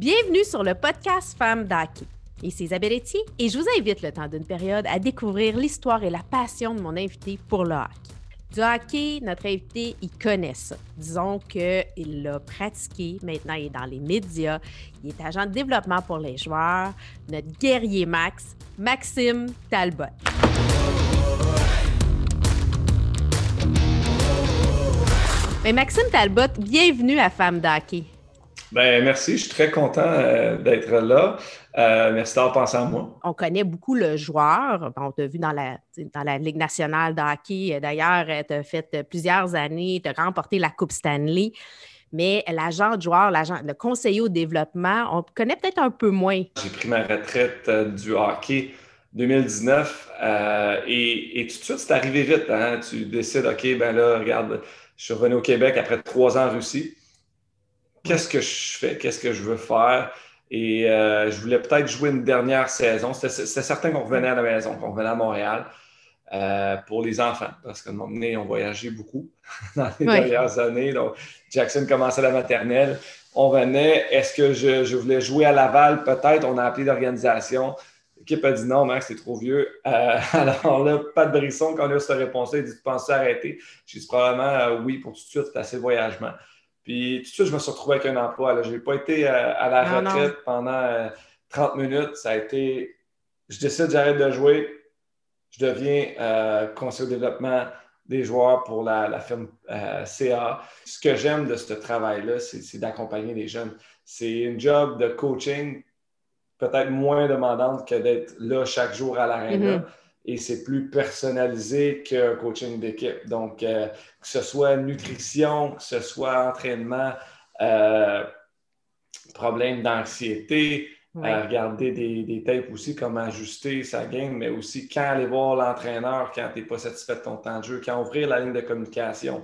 Bienvenue sur le podcast Femmes d'Hockey. Ici Isabelle Etier et je vous invite le temps d'une période à découvrir l'histoire et la passion de mon invité pour le hockey. Du hockey, notre invité, il connaît ça. Disons qu'il l'a pratiqué, maintenant il est dans les médias, il est agent de développement pour les joueurs, notre guerrier Max, Maxime Talbot. Mais Maxime Talbot, bienvenue à Femme d'Hockey. Ben, merci, je suis très content euh, d'être là. Euh, merci d'avoir pensé à moi. On connaît beaucoup le joueur. On t'a vu dans la, dans la Ligue nationale de hockey. D'ailleurs, tu as fait plusieurs années, tu as remporté la Coupe Stanley. Mais l'agent de joueur, le conseiller au développement, on connaît peut-être un peu moins. J'ai pris ma retraite euh, du hockey 2019 et, tout de suite, c'est arrivé vite. Hein. Tu décides, OK, ben là, regarde, je suis revenu au Québec après trois ans en Russie qu'est-ce que je fais, qu'est-ce que je veux faire? Et euh, je voulais peut-être jouer une dernière saison. C'était certain qu'on revenait à la maison, qu'on revenait à Montréal euh, pour les enfants, parce qu'à un moment donné, on voyageait beaucoup dans les dernières années. Donc, Jackson commençait la maternelle. On venait. Est-ce que je, voulais jouer à Laval? Peut-être. On a appelé l'organisation. L'équipe a dit non, Max, c'est trop vieux. Euh, alors là, pas de brisson. Quand on a eu cette réponse-là, il dit Tu penses arrêter? J'ai dit probablement oui pour tout de suite, c'est assez voyagement. Puis tout de suite, je me suis retrouvé avec un emploi. Je n'ai pas été euh, à la retraite pendant 30 euh, minutes. Ça a été, je décide, j'arrête de jouer. Je deviens euh, conseiller au développement des joueurs pour la, firme CA. Ce que j'aime de ce travail-là, c'est d'accompagner les jeunes. C'est une job de coaching peut-être moins demandante que d'être là chaque jour à l'aréna. Mm-hmm et c'est plus personnalisé qu'un coaching d'équipe. Donc, euh, que ce soit nutrition, que ce soit entraînement, euh, problème d'anxiété, euh, regarder des, des, tapes aussi, comment ajuster sa game, mais aussi quand aller voir l'entraîneur quand tu n'es pas satisfait de ton temps de jeu, quand ouvrir la ligne de communication,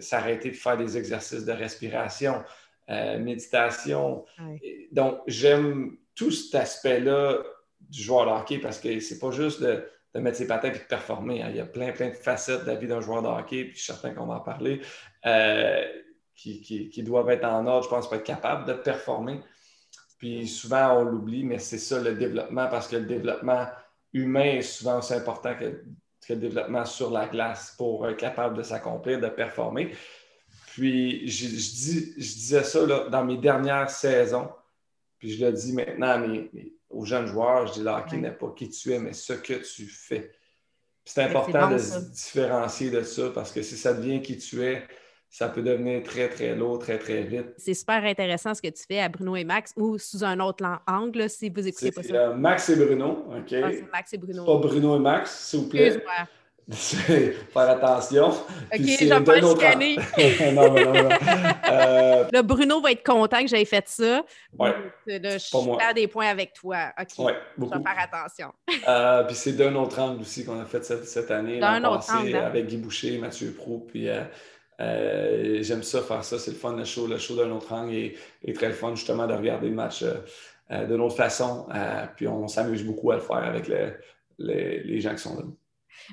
s'arrêter de faire des exercices de respiration, méditation. Donc, j'aime tout cet aspect-là du joueur de hockey parce que c'est pas juste de, mettre ses patins et de performer. Hein. Il y a plein, plein de facettes de la vie d'un joueur de hockey, puis je suis certain qu'on va en parler, euh, qui, doivent être en ordre, je pense, pour être capable de performer. Puis souvent, on l'oublie, mais c'est ça le développement parce que le développement humain est souvent aussi important que, le développement sur la glace pour être capable de s'accomplir, de performer. Puis je, dis, je disais ça dans mes dernières saisons, puis je le dis maintenant à mes aux jeunes joueurs, je dis le hockey n'est pas qui tu es, mais ce que tu fais. C'est important de se différencier de ça parce que si ça devient qui tu es, ça peut devenir très, très lourd, très, très vite. C'est super intéressant ce que tu fais à Bruno et Max ou sous un autre angle, si vous écoutez pas ça. Euh, Max et Bruno, OK? Ah, Max et Bruno. Pas Bruno et Max, s'il vous plaît. Faire attention. OK, j'en pas chicaner. non, non, non. Euh... Là, Bruno va être content que j'aie fait ça. Oui. je perds des points avec toi. OK. Ouais, beaucoup. Je vais faire attention. euh, puis c'est d'un autre angle aussi qu'on a fait cette, cette année. D'un autre angle. Hein. Avec Guy Boucher, Mathieu Prou. Puis euh, j'aime ça, faire ça. C'est le fun, le show. Le show d'un autre angle est, très le fun, justement, de regarder le match d'une autre façon. puis on s'amuse beaucoup à le faire avec les gens qui sont là.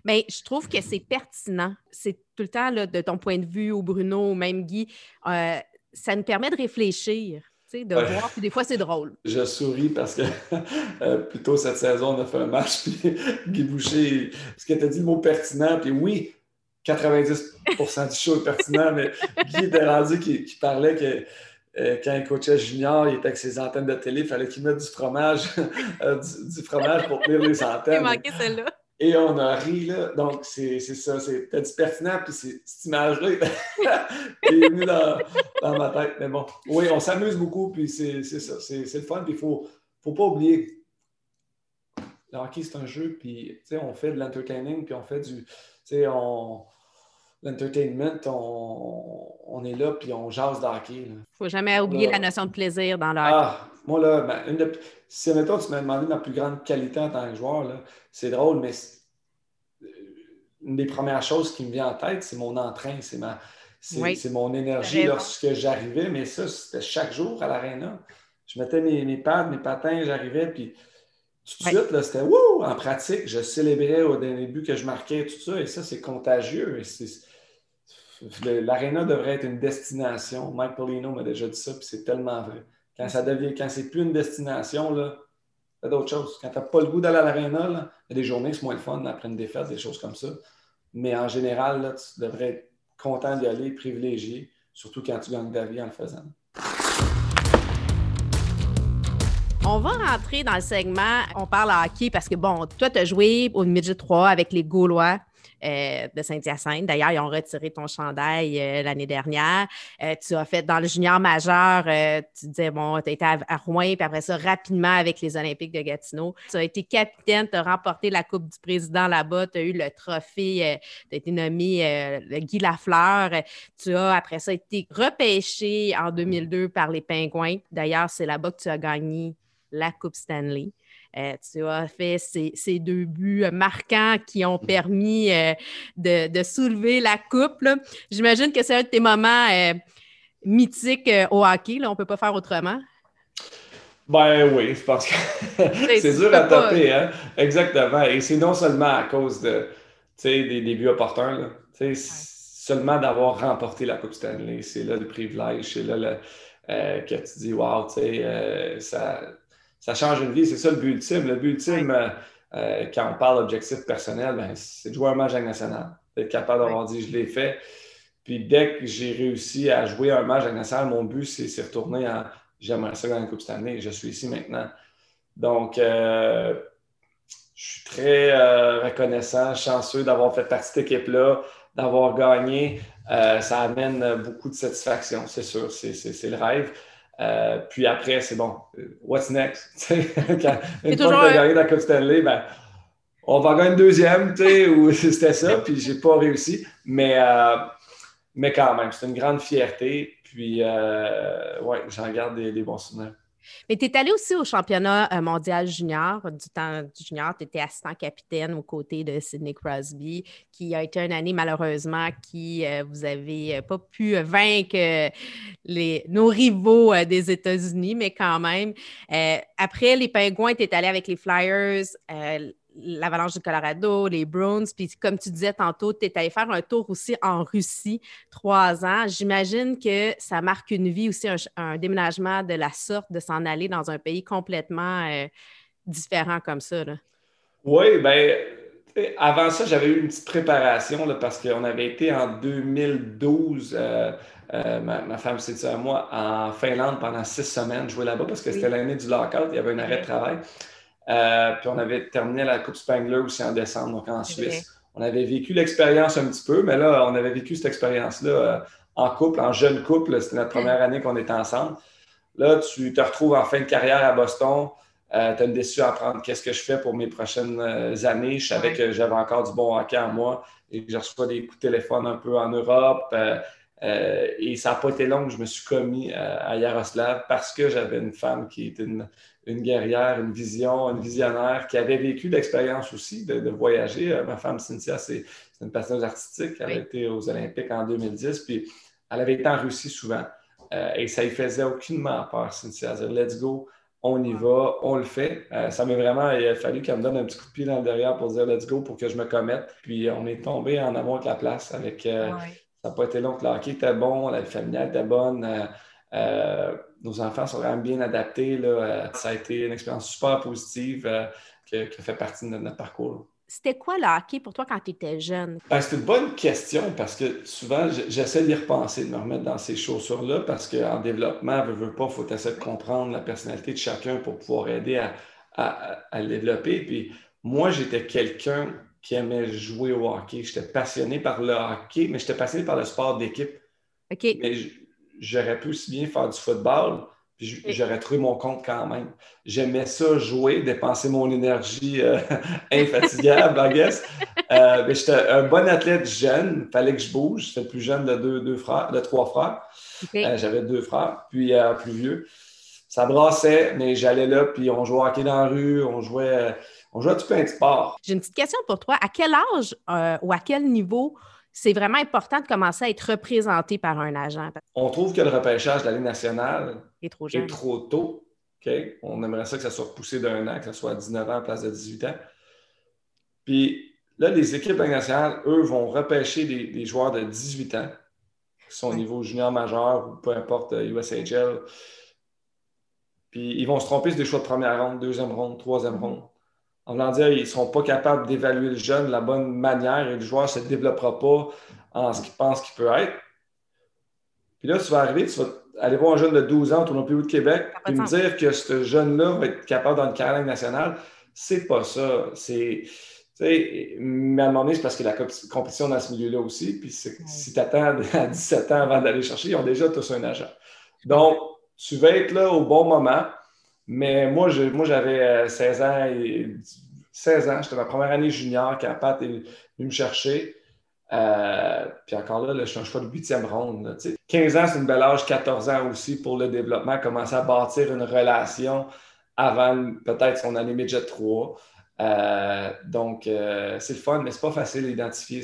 Mais je trouve que c'est pertinent. C'est tout le temps, là, de ton point de vue, ou Bruno, ou même Guy, euh, ça nous permet de réfléchir. De voir, puis des fois, c'est drôle. Je souris parce que euh, plutôt cette saison, on a fait un match, puis Guy Boucher, ce que tu as dit le mot pertinent, puis oui, 90% du show est pertinent, mais Guy était rendu qui, parlait que euh, quand il coachait junior, il était avec ses antennes de télé, il fallait qu'il mette du fromage, du, fromage pour tenir les antennes. Il manquait celle-là. Et on a ri, là. Donc, c'est ça. C'était du pertinent, puis cette image-là est venue dans, dans, ma tête. Mais bon, oui, on s'amuse beaucoup, puis c'est ça. C'est le fun, puis il ne faut, faut pas oublier. Le hockey, c'est un jeu, puis on fait de l'entertaining, puis on fait du. On, L'entertainment, on, on, est là, puis on jase de hockey. Il ne faut jamais oublier la notion de plaisir dans le hockey. Ah, moi, là, ben, une de, si, mettons, tu m'as demandé ma plus grande qualité en tant que joueur, c'est drôle, mais euh, une des premières choses qui me vient en tête, c'est mon entrain, c'est ma, mon énergie lorsque j'arrivais, mais ça, c'était chaque jour à l'aréna. Je mettais mes, mes pads, mes patins, j'arrivais, puis tout de suite, c'était wouh! En pratique, je célébrais au début que je marquais, tout ça, et ça, c'est contagieux. L'aréna devrait être une destination. Mike Polino m'a déjà dit ça, puis c'est tellement vrai Quand ça devient, quand c'est plus une destination, là, c'est d'autres choses. Quand tu n'as pas le goût d'aller à l'aréna, il y a des journées c'est moins le fun après une défaite, des choses comme ça. Mais en général, là, tu devrais être content d'y aller, privilégié, surtout quand tu gagnes ta vie en le faisant. On va rentrer dans le segment, on parle hockey parce que, bon, toi, tu as joué au Midget 3 avec les Gaulois. Euh, de Saint-Hyacinthe. D'ailleurs, ils ont retiré ton chandail euh, l'année dernière. Euh, tu as fait dans le junior majeur, tu disais, bon, tu as été à, Rouen, puis après ça, rapidement avec les Olympiques de Gatineau. Tu as été capitaine, tu as remporté la Coupe du Président là-bas, tu as eu le trophée, tu as été nommé Guy Lafleur. Tu as, après ça, été repêché en 2002 par les Pingouins. D'ailleurs, c'est là-bas que tu as gagné la Coupe Stanley. Euh, tu as fait ces, deux buts marquants qui ont permis euh, de, soulever la coupe. J'imagine que c'est un de tes moments euh, mythiques au hockey. Là. On ne peut pas faire autrement. Ben oui, je pense que c'est dur à taper. Hein? Exactement. Et c'est non seulement à cause de, des débuts opportuns. Seulement d'avoir remporté la Coupe Stanley, c'est là le privilège, c'est là que tu dis, wow, tu sais, ça ça change une vie. C'est ça le but ultime. Le but ultime, euh, euh, quand on parle d'objectif personnel, ben, c'est de jouer un match national. D'être capable d'avoir dit je l'ai fait. Puis dès que j'ai réussi à jouer un match national, mon but, c'est retourner en j'aimerais ça gagner la Coupe année. Je suis ici maintenant. Donc, euh, je suis très reconnaissant, chanceux d'avoir fait partie de cette équipe-là, d'avoir gagné. ça amène beaucoup de satisfaction, c'est sûr. C'est le rêve. Euh, puis après, c'est bon, euh, what's next? Quand, une fois que tu gagné la Coupe Stanley, ben, on va gagner une deuxième, ou c'était ça, puis j'ai pas réussi. Mais, euh, mais quand même, c'est une grande fierté. Puis, ouais, j'en garde des bons souvenirs. Mais tu es allé aussi au championnat euh, mondial junior. Du temps du junior, tu étais assistant capitaine aux côtés de Sidney Crosby, qui a été une année malheureusement qui euh, vous avez euh, pas pu vaincre les, nos rivaux des États-Unis, mais quand même. après, les Pingouins, tu allé avec les Flyers l'Avalanche du Colorado, les Bruins. Puis comme tu disais tantôt, tu es allé faire un tour aussi en Russie, trois ans. J'imagine que ça marque une vie aussi, un, déménagement de la sorte, de s'en aller dans un pays complètement euh, différent comme ça. Oui, bien, avant ça, j'avais eu une petite préparation parce qu'on avait été en 2012. Euh, euh, ma, femme s'est dit à moi en Finlande pendant six semaines, jouer là-bas parce que c'était l'année du lockout, il y avait un arrêt de travail. Euh, puis on avait terminé la Coupe Spangler aussi en décembre, donc en Suisse. On avait vécu l'expérience un petit peu, mais là, on avait vécu cette expérience-là euh, en couple, en jeune couple. C'était notre première année qu'on était ensemble. Là, tu te retrouves en fin de carrière à Boston. Euh, tu as une décision à prendre. Qu'est-ce que je fais pour mes prochaines années? Je savais que j'avais encore du bon hockey en moi et je reçois des coups de téléphone un peu en Europe. Et ça n'a pas été long que je me suis commis à Yaroslav parce que j'avais une femme qui était une, une guerrière, une vision, une visionnaire qui avait vécu l'expérience aussi de, voyager. Euh, ma femme Cynthia, c'est une passionneuse artistique. Elle a été aux Olympiques en 2010, puis elle avait été en Russie souvent. Euh, et ça ne faisait aucunement peur, Cynthia. Elle Let's go, on y va, on le fait. Euh, ça m'a vraiment, il a fallu qu'elle me donne un petit coup de pied dans le derrière pour dire let's go, pour que je me commette. Puis on est tombé en amont avec la place. Avec, Ça n'a pas été long le hockey était bon, la vie familiale était bonne. Euh, nos enfants sont vraiment bien adaptés. Là. Euh, ça a été une expérience super positive euh, qui, a fait partie de notre, parcours. C'était quoi le hockey pour toi quand tu étais jeune? Ben, c'est une bonne question parce que souvent, j'essaie d'y repenser, de me remettre dans ces chaussures-là parce qu'en développement, veut, veut pas, il faut essayer de comprendre la personnalité de chacun pour pouvoir aider à, à, le développer. Puis moi, j'étais quelqu'un qui aimait jouer au hockey. J'étais passionné par le hockey, mais j'étais passionné par le sport d'équipe. OK. Mais j'aurais pu aussi bien faire du football, puis j'aurais trouvé mon compte quand même. J'aimais ça jouer, dépenser mon énergie euh, infatigable, I guess. Euh, mais j'étais un bon athlète jeune, il fallait que je bouge. J'étais le plus jeune de deux, frères, de trois frères. Euh, j'avais deux frères, puis plus vieux. Ça brassait, mais j'allais là, puis on jouait au hockey dans la rue, on jouait, on jouait à tout plein de sports. J'ai une petite question pour toi. À quel âge ou à quel niveau c'est vraiment important de commencer à être représenté par un agent? On trouve que le repêchage de la Ligue nationale est trop, tôt. On aimerait ça que ça soit repoussé d'un an, que ça soit à 19 ans à place de 18 ans. Puis là, les équipes de la Ligue nationale, eux, vont repêcher des, joueurs de 18 ans qui sont au niveau junior majeur ou peu importe USHL. Puis ils vont se tromper sur des choix de première ronde, deuxième ronde, troisième ronde. En voulant dire, ils ne seront pas capables d'évaluer le jeune de la bonne manière et le joueur ne se développera pas en ce qu'il pense qu'il peut être. Puis là, tu vas arriver, tu vas aller voir un jeune de 12 ans au tournoi de Québec et me dire que ce jeune-là va être capable dans une carrière nationale. C'est pas ça. C'est. Mais à un moment donné, c'est parce que la compétition dans ce milieu-là aussi. Puis si tu attends à 17 ans avant d'aller chercher, ils ont déjà tous un agent. Donc, tu vas être là au bon moment. Mais moi, moi j'avais 16 euh, ans et 16 ans, j'étais ma première année junior quand Pat est venu me chercher. Euh, puis encore là, je suis un choix de huitième ronde. 15 ans, c'est une belle âge, 14 ans aussi pour le développement, commencer à bâtir une relation avant peut-être son année midget 3. Euh, donc, c'est le fun, mais c'est pas facile d'identifier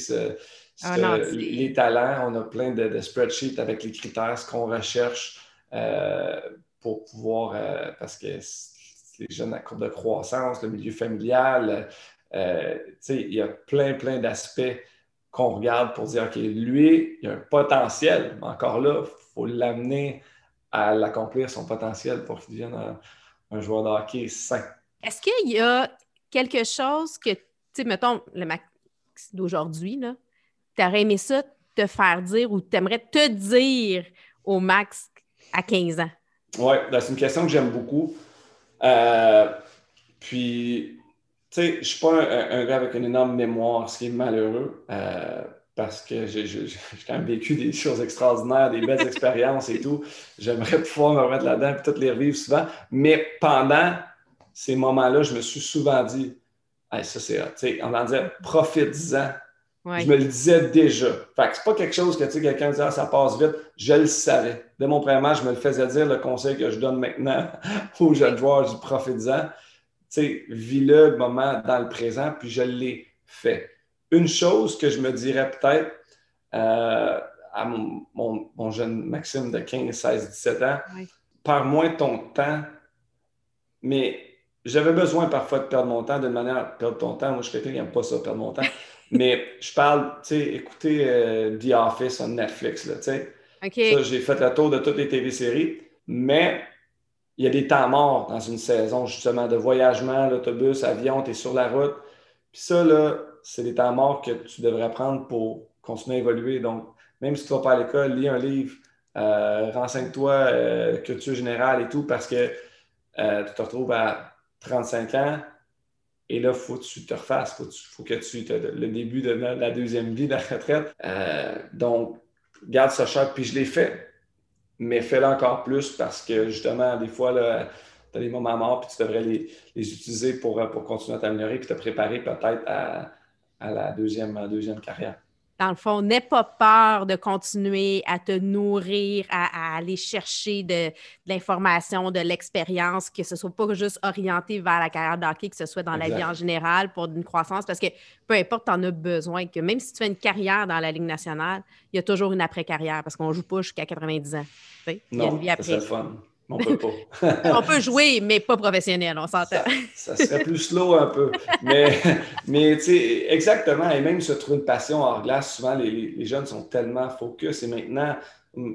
ah les talents. On a plein de, de, spreadsheets avec les critères, ce qu'on recherche pour pouvoir, euh, parce que les jeunes à courbe de croissance, le milieu familial, euh, il y a plein, plein d'aspects qu'on regarde pour dire, OK, lui, il a un potentiel, mais encore là, il faut l'amener à l'accomplir son potentiel pour qu'il devienne un, joueur de hockey sain. Est-ce qu'il y a quelque chose que, tu sais, mettons, le max d'aujourd'hui, tu aurais aimé ça te faire dire ou tu aimerais te dire au max à 15 ans? Oui, ben, c'est une question que j'aime beaucoup. Euh, puis, tu sais, je ne suis pas un, gars avec une énorme mémoire, ce qui est malheureux, euh, parce que j'ai quand même vécu des choses extraordinaires, des belles expériences et tout. J'aimerais pouvoir me remettre là-dedans et toutes les revivre souvent. Mais pendant ces moments-là, je me suis souvent dit, hey, ça c'est, tu sais, on va dire, profite-en je me le disais déjà. Fait que c'est pas quelque chose que tu sais, quelqu'un dit ah, ça passe vite. Je le savais. Dès mon premier match, je me le faisais dire le conseil que je donne maintenant aux jeunes joueurs du profitisant. Tu sais, vis le moment dans le présent, puis je l'ai fait. Une chose que je me dirais peut-être euh, à mon, jeune Maxime de 15, 16, 17 ans, par moins ton temps, mais j'avais besoin parfois de perdre mon temps d'une manière perdre ton temps. Moi, je suis quelqu'un qui n'aime pas ça, perdre mon temps. Mais je parle, tu sais, écouter euh, The Office sur Netflix, là, tu sais. Ça, j'ai fait le tour de toutes les TV-séries, mais il y a des temps morts dans une saison, justement, de voyagement, l'autobus, avion, tu es sur la route. Puis ça, là, c'est des temps morts que tu devrais prendre pour continuer à évoluer. Donc, même si tu ne vas pas à l'école, lis un livre, euh, renseigne-toi, euh, culture générale et tout, parce que tu te retrouves à 35 ans, et là, il faut que tu te refasses, il faut, que tu le début de la deuxième vie de la retraite. Euh, donc, garde ça cher. Puis je l'ai fait, mais fais-le encore plus parce que justement, des fois, tu as des moments morts, puis tu devrais les, utiliser pour, pour continuer à t'améliorer, puis te préparer peut-être à, à, la deuxième, deuxième carrière dans le fond, n'aie pas peur de continuer à te nourrir, à, aller chercher de, l'information, de l'expérience, que ce ne soit pas juste orienté vers la carrière d'hockey, que ce soit dans la vie en général pour une croissance, parce que peu importe, tu en as besoin, que même si tu fais une carrière dans la Ligue nationale, il y a toujours une après-carrière, parce qu'on ne joue pas jusqu'à 90 ans. Il y a une vie après. On peut pas. on peut jouer, mais pas professionnel, on s'entend. Ça, serait plus slow un peu. Mais, mais tu sais, exactement. Et même se trouver une passion hors glace, souvent les, jeunes sont tellement focus. Et maintenant,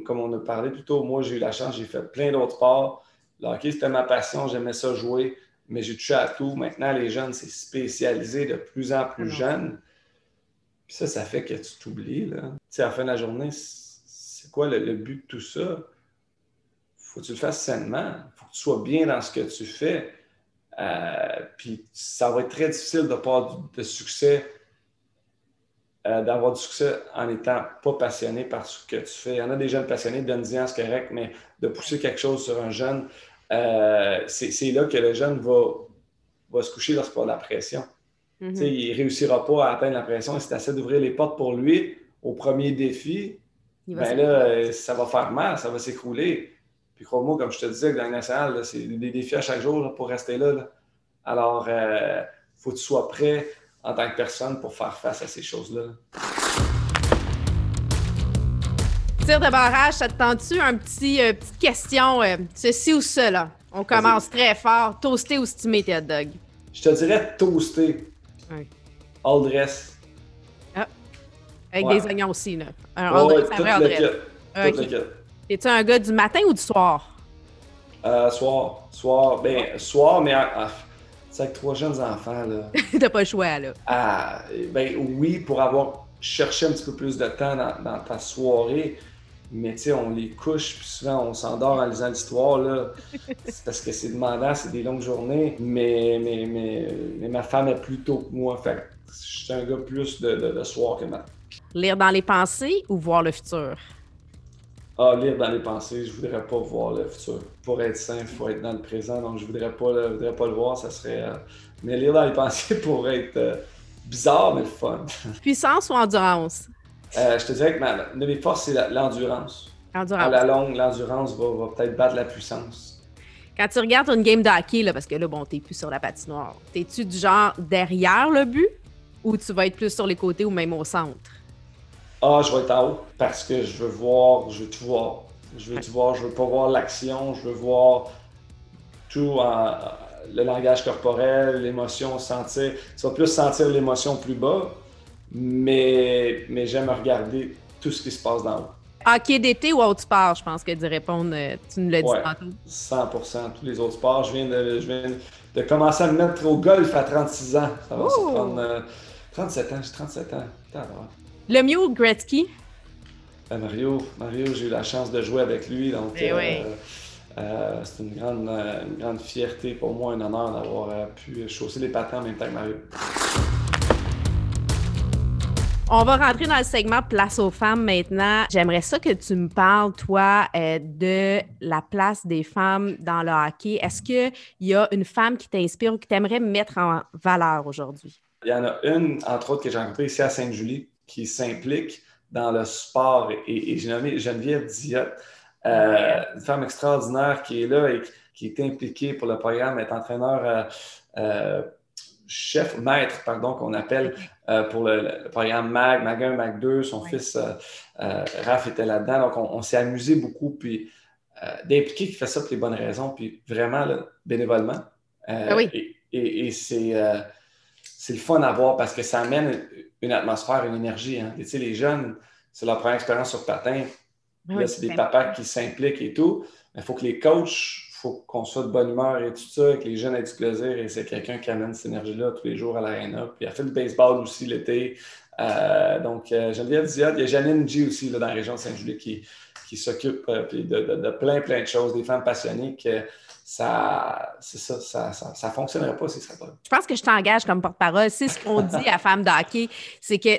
comme on a parlé plus tôt, moi j'ai eu la chance, j'ai fait plein d'autres sports. Le hockey, c'était ma passion, j'aimais ça jouer, mais j'ai touché à tout. Maintenant, les jeunes, c'est spécialisé de plus en plus jeunes. Puis ça, ça fait que tu t'oublies. Tu sais, à la fin de la journée, c'est quoi le but de tout ça? Faut que tu le fasses sainement. Il faut que tu sois bien dans ce que tu fais. Euh, puis ça va être très difficile de pas de succès, euh, d'avoir du succès en étant pas passionné par ce que tu fais. Il y en a des jeunes passionnés, donne-y c'est correct, mais de pousser quelque chose sur un jeune, euh, c'est là que le jeune va, va se coucher lorsqu'il a de la pression. Mm-hmm. Il ne réussira pas à atteindre la pression. Si tu essaies d'ouvrir les portes pour lui au premier défi, ben là, ça va faire mal, ça va s'écrouler. Puis crois-moi, comme je te disais, dans le national, c'est des défis à chaque jour pour rester là. Alors, il euh, faut que tu sois prêt en tant que personne pour faire face à ces choses-là. Tire de barrage, ça te tente-tu? Un petit, euh, petite question, euh, ceci ou cela? On commence très fort. Toasté ou stimé, hot dog? Je te dirais toasté. Oui. All dress. Ah. Avec des oignons aussi, là. Un all dress, un vrai all dress. Es-tu un gars du matin ou du soir? Euh, soir. Soir. Ben, soir, mais c'est avec trois jeunes enfants, là. T'as pas le choix, là. Ah, ben oui, pour avoir cherché un petit peu plus de temps dans, ta soirée, mais tu sais, on les couche, puis souvent on s'endort en lisant l'histoire, là. parce que c'est demandant, c'est des longues journées, mais, mais, mais, ma femme est plus tôt que moi, fait je suis un gars plus de, de, soir que matin. Lire dans les pensées ou voir le futur? Ah, lire dans les pensées, je voudrais pas voir le futur. Pour être sain, il faut être dans le présent, donc je voudrais pas le, voudrais pas le voir, ça serait. Euh, mais lire dans les pensées pour être euh, bizarre, mais le fun. Puissance ou endurance? Euh, je te dirais que ma, une de mes forces, c'est l'endurance. Endurance. À la longue, l'endurance va, va peut-être battre la puissance. Quand tu regardes une game de hockey, là, parce que là, bon, t'es plus sur la patinoire, t'es-tu du genre derrière le but ou tu vas être plus sur les côtés ou même au centre? Ah, je vais être en haut parce que je veux voir, je veux tout voir. Je veux tout voir, je veux pas voir l'action, je veux voir tout en, le langage corporel, l'émotion, sentir. Tu vas plus sentir l'émotion plus bas, mais, mais j'aime regarder tout ce qui se passe dans haut. Hockey d'été ou autre sport, je pense que d'y répondre, euh, tu nous l'as dit tantôt. 100% tous les autres sports. Je viens, de, je viens de commencer à me mettre au golf à 36 ans. Ça va se prendre 37 euh, ans, j'ai 37 ans. Le mieux Gretzky? Euh, Mario, Mario j'ai eu la chance de jouer avec lui. Donc, eh euh, euh, c'est une grande, une grande fierté pour moi, un honneur d'avoir pu chausser les patins en même temps que Mario. On va rentrer dans le segment Place aux femmes maintenant. J'aimerais ça que tu me parles, toi, de la place des femmes dans le hockey. Est-ce qu'il y a une femme qui t'inspire ou qui t'aimerait mettre en valeur aujourd'hui? Il y en a une, entre autres, que j'ai rencontrée ici à Sainte-Julie, qui s'implique dans le sport. Et, j'ai nommé Geneviève Diot, euh, une femme extraordinaire qui est là et qui est impliquée pour le programme, est entraîneur, euh, euh, chef, maître, pardon, qu'on appelle pour le, programme MAG, MAG 1, MAG 2. Son fils Raph était là-dedans. Donc, on, s'est amusé beaucoup. Puis, d'impliquer qui fait ça pour les bonnes raisons, puis vraiment bénévolement. Ah oui. Et, et c'est c'est le fun à voir parce que ça amène une atmosphère, une énergie. Hein. Tu sais, les jeunes, c'est leur première expérience sur patin. là, c'est des papas qui s'impliquent et tout. Il faut que les coachs, il faut qu'on soit de bonne humeur et tout ça, que les jeunes aient du plaisir. Et c'est quelqu'un qui amène cette énergie-là tous les jours à l'aréna. Puis elle fait du baseball aussi l'été. Euh, donc, euh, Geneviève il y a Janine G aussi là, dans la région de Saint-Julie qui, qui s'occupe euh, de, plein, plein de choses, des femmes passionnées que ça, c'est ça, ça, ça, fonctionnerait pas si ça pas. Je pense que je t'engage comme porte-parole. C'est ce qu'on dit à Femmes d'hockey, c'est que,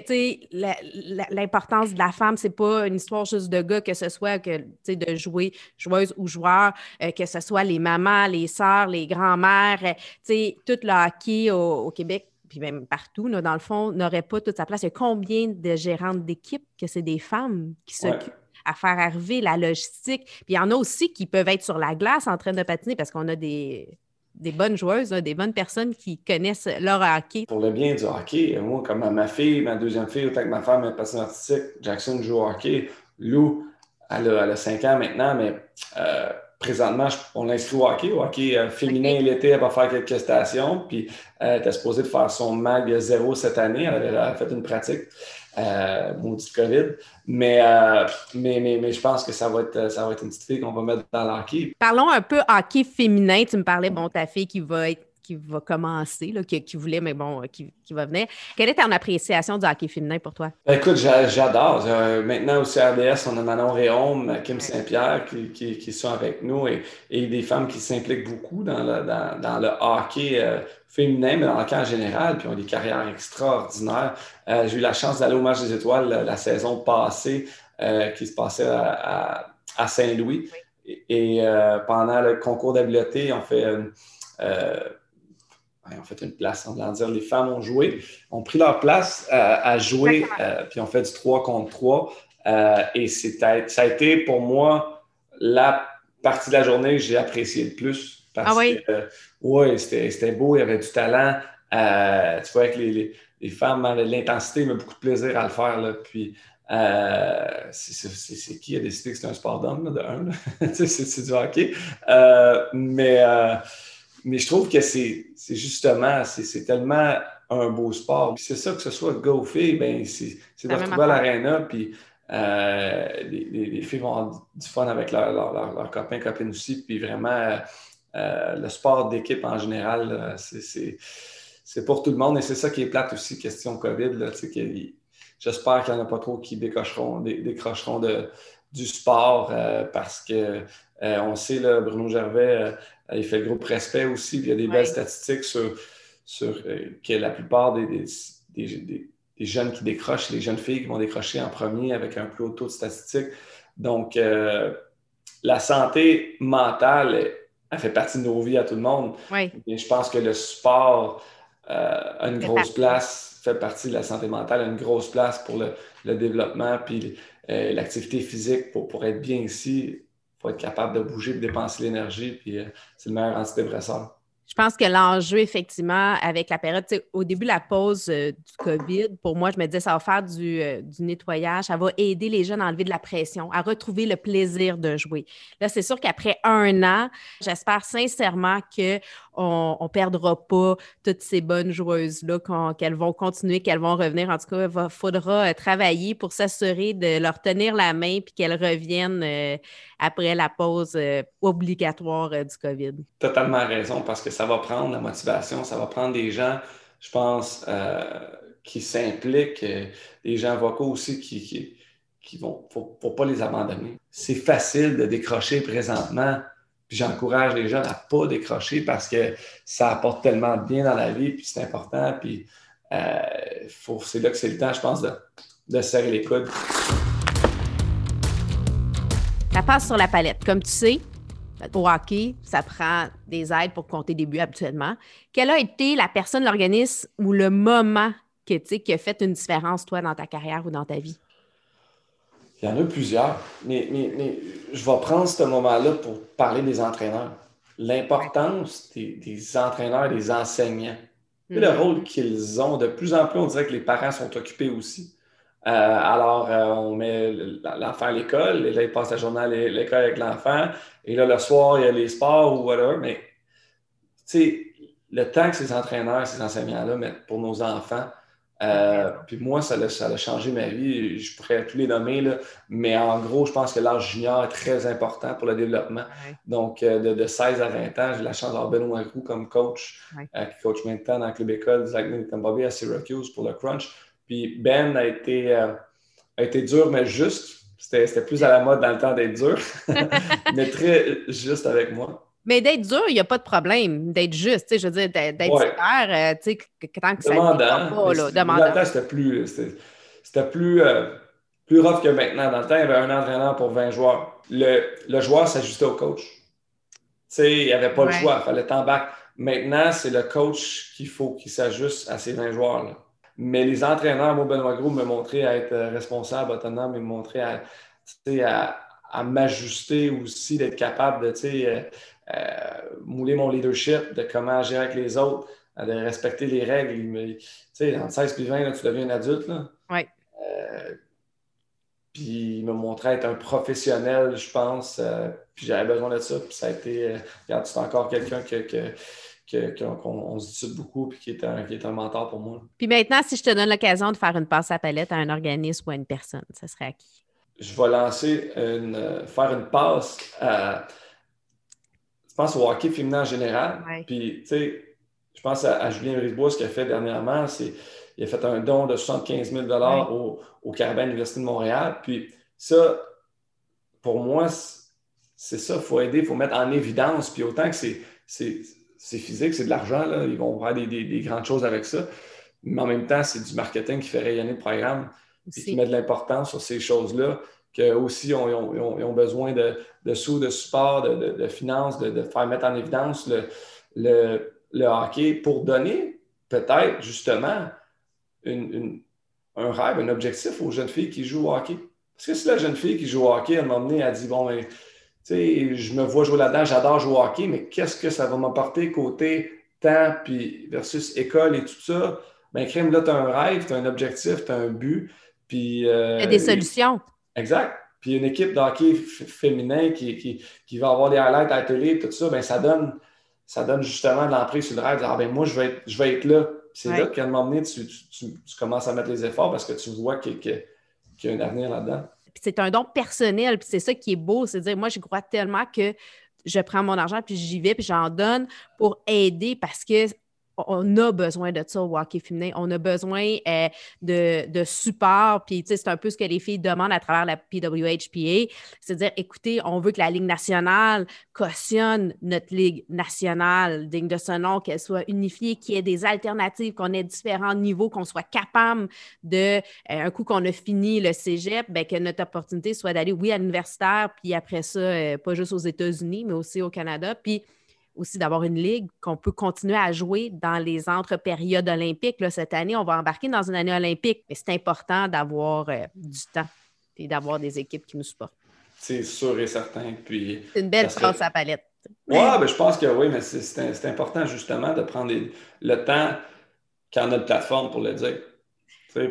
l'importance de la femme, c'est pas une histoire juste de gars, que ce soit que, de jouer, joueuse ou joueur, euh, que ce soit les mamans, les sœurs, les grands-mères, euh, tout le hockey au, Québec puis même partout, là, dans le fond, n'aurait pas toute sa place. Il y a combien de gérantes d'équipe que c'est des femmes qui s'occupent? À faire arriver la logistique. Puis il y en a aussi qui peuvent être sur la glace en train de patiner parce qu'on a des, des bonnes joueuses, des bonnes personnes qui connaissent leur hockey. Pour le bien du hockey, moi, comme ma fille, ma deuxième fille, autant que ma femme est passionnée artistique, Jackson joue au hockey. Lou, elle a, elle a 5 ans maintenant, mais euh, présentement, on l'inscrit au hockey. Au hockey euh, féminin l'été, elle va faire quelques stations. Puis euh, elle était supposée de faire son mag zéro cette année. Elle a fait une pratique euh, maudit COVID. Mais, euh, mais, mais, mais, je pense que ça va être, ça va être une petite fille qu'on va mettre dans l'hockey. Parlons un peu hockey féminin. Tu me parlais, bon, ta fille qui va être qui va commencer, là, qui, voulait, mais bon, qui, qui, va venir. Quelle est ton appréciation du hockey féminin pour toi? Écoute, j'adore. Euh, maintenant, aussi à RDS, on a Manon Réaume, Kim Saint-Pierre qui, qui, sont avec nous et, et des femmes qui s'impliquent beaucoup dans le, dans, dans le hockey euh, féminin, mais dans le en général, puis ont des carrières extraordinaires. Euh, j'ai eu la chance d'aller au match des étoiles la, saison passée qui se passait à, à, Saint-Louis. Et, pendant le concours d'habileté, on fait on fait une place, en dire. Les femmes ont joué, ont pris leur place euh, à jouer, euh, puis on fait du 3 contre 3. Euh, et ça a été pour moi la partie de la journée que j'ai apprécié le plus. Parce ah oui? Ouais, c'était beau, il y avait du talent. tu vois que les, les, femmes de l'intensité, mais beaucoup de plaisir à le faire. Là. Puis, c'est qui a décidé que c'était un sport d'homme, de un? c'est du hockey. mais mais je trouve que c'est justement, c'est tellement un beau sport. c'est ça, que ce soit gars ou fille, ben, c'est de retrouver à l'aréna, puis les, filles vont avoir du fun avec leurs copains, copines aussi. Puis vraiment, le sport d'équipe en général, c'est pour tout le monde. Et c'est ça qui est plate aussi, question COVID. J'espère qu'il n'y en a pas trop qui décrocheront, décrocheront de, du sport parce que on sait, là, Bruno Gervais, il fait le groupe respect aussi. il y a des belles statistiques sur, sur que la plupart des, des, jeunes qui décrochent, les jeunes filles qui vont décrocher en premier avec un plus haut taux de statistiques. Donc, euh, la santé mentale, elle fait partie de nos vies à tout le monde. Et je pense que le sport euh, a une grosse place, fait partie de la santé mentale, a une grosse place pour le, développement, puis euh, l'activité physique pour, pour être bien ici. Faut être capable de bouger, de dépenser l'énergie, puis c'est le meilleur antidépresseur. Je pense que l'enjeu, effectivement, avec la période, au début, la pause euh, du COVID, pour moi, je me disais, ça va faire du, euh, du, nettoyage, ça va aider les jeunes à enlever de la pression, à retrouver le plaisir de jouer. Là, c'est sûr qu'après un an, j'espère sincèrement que on ne perdra pas toutes ces bonnes joueuses-là, qu'elles vont continuer, qu'elles vont revenir. En tout cas, il faudra euh, travailler pour s'assurer de leur tenir la main puis qu'elles reviennent après la pause obligatoire du COVID. Totalement raison, parce que ça va prendre la motivation, ça va prendre des gens, je pense, qui s'impliquent, des gens vocaux aussi qui, qui, vont, faut, faut pas les abandonner. C'est facile de décrocher présentement j'encourage les jeunes à pas décrocher parce que ça apporte tellement de bien dans la vie, puis c'est important. Puis euh, c'est là que c'est le temps, je pense, de, serrer les coudes. Ça passe sur la palette. Comme tu sais, au hockey, ça prend des aides pour compter des buts habituellement. Quelle a été la personne, l'organisme ou le moment que, qui a fait une différence, toi, dans ta carrière ou dans ta vie? Il y en a plusieurs, mais, je vais prendre ce moment-là pour parler des entraîneurs. L'importance des, entraîneurs et des enseignants. Le mm-hmm. rôle qu'ils ont. De plus en plus, on dirait que les parents sont occupés aussi. Euh, alors, euh, on met l'enfant à l'école, et là, il passe la journée à l'école avec l'enfant, et là, le soir, il y a les sports ou whatever, mais tu sais, le temps que ces entraîneurs, ces enseignants-là mettent pour nos enfants, euh, puis moi, ça a, ça a, changé ma vie. Je pourrais tous les nommer, là, mais en gros, je pense que l'âge junior est très important pour le développement. Donc, euh, de, 16 à 20 ans, j'ai la chance d'avoir Benoît Roux comme coach, euh, qui coach maintenant dans le club école Zach Bobby à Syracuse pour le crunch. Puis Ben a été, a été dur, mais juste. C'était plus à la mode dans le temps d'être dur, mais très juste avec moi. Mais d'être dur, il n'y a pas de problème. D'être juste, je veux dire, d'être super, euh, tu sais, tant que ça ne pas, là, demandant. Dans le temps, c'était plus, c'était plus, euh, plus rough que maintenant. Dans le temps, il y avait un entraîneur pour 20 joueurs. Le, le joueur s'ajustait au coach. Tu sais, il n'y avait pas le choix, il fallait t'embarquer. Maintenant, c'est le coach qu'il faut qu'il s'ajuste à ces 20 joueurs-là. Mais les entraîneurs, moi, Benoît Gros, me montré à être responsable, autonome, me montré à, à, à m'ajuster aussi, d'être capable de, euh, euh, mouler mon leadership, de comment agir avec les autres, euh, de respecter les règles. Tu sais, entre 16 et 20, tu deviens un adulte. Là. Euh, puis il m'a montré être un professionnel, je pense. puis j'avais besoin de ça. Puis ça a été. regarde, c'est encore quelqu'un que. Qu'on se discute beaucoup et qui est, un, qui est un mentor pour moi. Puis maintenant, si je te donne l'occasion de faire une passe à palette à un organisme ou à une personne, ce serait à qui? Je vais lancer une, faire une passe à, je pense au hockey féminin en général. Puis, tu sais, je pense à, Julien Brisebois, ce qu'il a fait dernièrement, c'est il a fait un don de 75 000 au, au Carabin Université de Montréal. Puis ça, pour moi, c'est ça, il faut aider, il faut mettre en évidence. Puis autant que c'est physique, c'est de l'argent, ils vont faire des, des, grandes choses avec ça. Mais en même temps, c'est du marketing qui fait rayonner le programme et qui met de l'importance sur ces choses-là qu'eux aussi ont, ont, besoin de, sous, de support, de, finances, de, faire mettre en évidence le, le, hockey pour donner peut-être justement un rêve, un objectif aux jeunes filles qui jouent au hockey. Parce que si la jeune fille qui joue au hockey, elle m'a donné, elle dit Bon, ben, sais, je me vois jouer là-dedans, j'adore jouer au hockey, mais qu'est-ce que ça va m'apporter côté temps puis versus école et tout ça? Ben, crème, là, tu as un rêve, tu as un objectif, tu as un but. Puis, euh, Il y a des solutions. Exact. Puis une équipe de hockey féminin qui, va avoir des highlights à la télé, tout ça, ben ça donne, ça donne justement de l'emprise sur le rêve. Ah ben moi, je vais être, je vais être là. C'est là qu'à un moment donné, tu, commences à mettre les efforts parce que tu vois qu'il y a un avenir là-dedans. C'est un don personnel, puis c'est ça qui est beau, c'est dire, moi, je crois tellement que je prends mon argent, puis j'y vais, puis j'en donne pour aider parce que on a besoin de ça au hockey féminin. On a besoin euh, de, de, support. Puis, c'est un peu ce que les filles demandent à travers la PWHPA. C'est-à-dire, écoutez, on veut que la Ligue nationale cautionne notre Ligue nationale, digne de ce nom, qu'elle soit unifiée, qu'il y ait des alternatives, qu'on ait différents niveaux, qu'on soit capable de, euh, un coup qu'on a fini le cégep, bien, que notre opportunité soit d'aller, oui, à l'universitaire, puis après ça, euh, pas juste aux États-Unis, mais aussi au Canada. Puis, aussi d'avoir une ligue qu'on peut continuer à jouer dans les entre-périodes olympiques. Là, cette année, on va embarquer dans une année olympique, mais c'est important d'avoir euh, du temps et d'avoir des équipes qui nous supportent. C'est sûr et certain. Puis, c'est une belle phrase à palette. Oui, ben, je pense que oui, mais c'est important justement de prendre le temps quand on a une plateforme pour le dire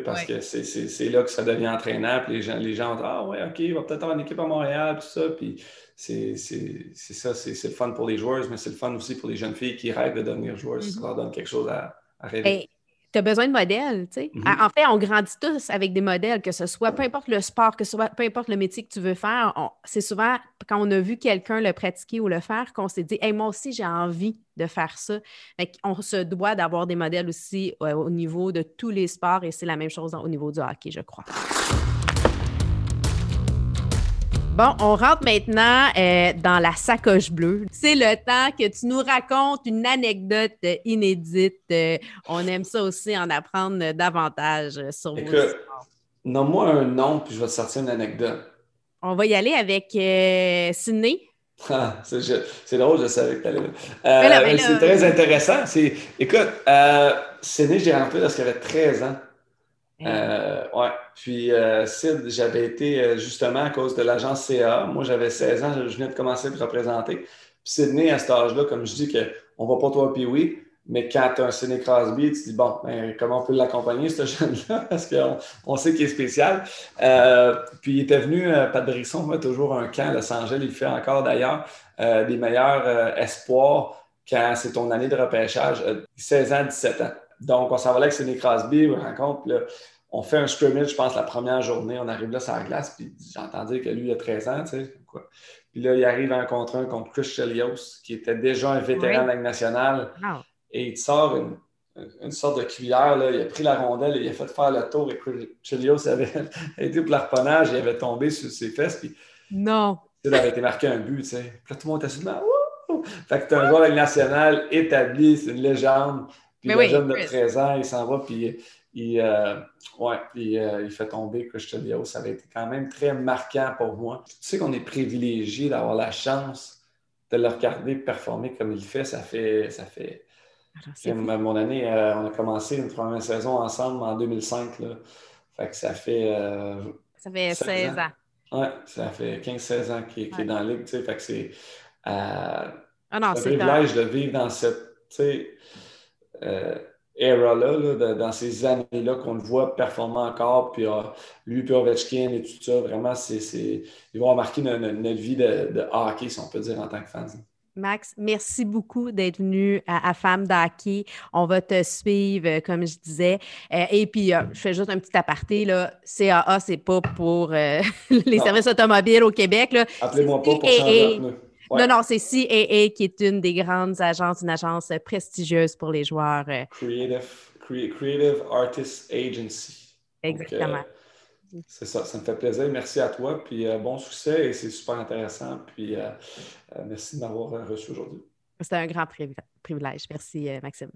parce que c'est là que ça devient entraînant. Puis les gens, les gens disent Ah, ouais, OK, il va peut-être avoir une équipe à Montréal, tout ça. Puis c'est ça, c'est le fun pour les joueurs, mais c'est le fun aussi pour les jeunes filles qui rêvent de devenir joueuses. Ça mm-hmm. leur donne quelque chose à, rêver tu as besoin de modèles, tu sais. Mm-hmm. En fait, on grandit tous avec des modèles, que ce soit, peu importe le sport, que ce soit, peu importe le métier que tu veux faire, c'est souvent quand on a vu quelqu'un le pratiquer ou le faire qu'on s'est dit, hey, moi aussi, j'ai envie de faire ça. on se doit d'avoir des modèles aussi au niveau de tous les sports et c'est la même chose au niveau du hockey, je crois. Bon, on rentre maintenant euh, dans la sacoche bleue. C'est le temps que tu nous racontes une anecdote inédite. Euh, on aime ça aussi en apprendre davantage sur Écoute, vos Nomme-moi un nom, puis je vais te sortir une anecdote. On va y aller avec euh, Sydney. Ah, c'est drôle, je savais que tu allais. c'est très intéressant. Écoute, Sydney, j'ai rentré lorsqu'elle avait 13 ans. Euh, ouais. Puis, euh, Sid, j'avais été euh, justement à cause de l'agence CA. Moi, j'avais 16 ans, je venais de commencer de représenter. Puis, Sydney, à cet âge-là, comme je dis, qu'on ne va pas toi, puis oui, mais quand tu as un Sidney Crosby, tu dis, bon, ben, comment on peut l'accompagner, ce jeune-là, parce qu'on on sait qu'il est spécial. puis, il était venu, Pat Brisson fait toujours un camp à Los Angeles, il fait encore d'ailleurs des meilleurs espoirs quand c'est ton année de repêchage, 16 ans, 17 ans. Donc, on s'en va là avec Sidney Crosby, on rencontre, là, on fait un scrimmage, je pense, la première journée. On arrive là sur la glace, puis j'entends dire que lui, il a 13 ans, tu sais, quoi. Puis là, il arrive en contre un contre Chris Chelios, qui était déjà un vétéran de la nationale. Et il sort une, sorte de cuillère, là. il a pris la rondelle et il a fait faire le tour. Et Chris Chelios avait été pour l'arponnage, il avait tombé sur ses fesses. Puis, non. Il avait été marqué un but, tu sais. Puis là, tout le monde était là, Fait que tu as un joueur nationale établi, c'est une légende. Puis le jeune de 13 ans, il s'en va, puis il, euh, ouais, euh, il fait tomber Christian Ça avait été quand même très marquant pour moi. Tu sais qu'on est privilégié d'avoir la chance de le regarder performer comme il fait. Ça fait. Ça fait mon année, euh, on a commencé une première saison ensemble en 2005. Là. Fait que ça fait. ça fait 16 ans. Oui, ça fait 15-16 ans qu'il est dans la ligue. Fait que c'est. ah un privilège de vivre dans cette. Euh, era-là, dans ces années-là, qu'on le voit performer encore, puis euh, lui, puis Ovechkin et tout ça, vraiment, c'est, ils vont marquer notre, vie de, hockey, si on peut dire, en tant que fans. Max, merci beaucoup d'être venu à, à Femme d'Hockey. On va te suivre, euh, comme je disais. et puis, je fais juste un petit aparté. Là. CAA, c'est pas pour les services automobiles au Québec. Appelez-moi pas pour changer. Non, non, c'est CAA qui est une des grandes agences, une agence prestigieuse pour les joueurs. Euh. Creative, Artist Agency. Exactement. Euh, c'est ça, ça me fait plaisir. Merci à toi, puis euh, bon succès et c'est super intéressant. Puis merci de m'avoir reçu aujourd'hui. C'était un grand privilège. Merci, Maxime.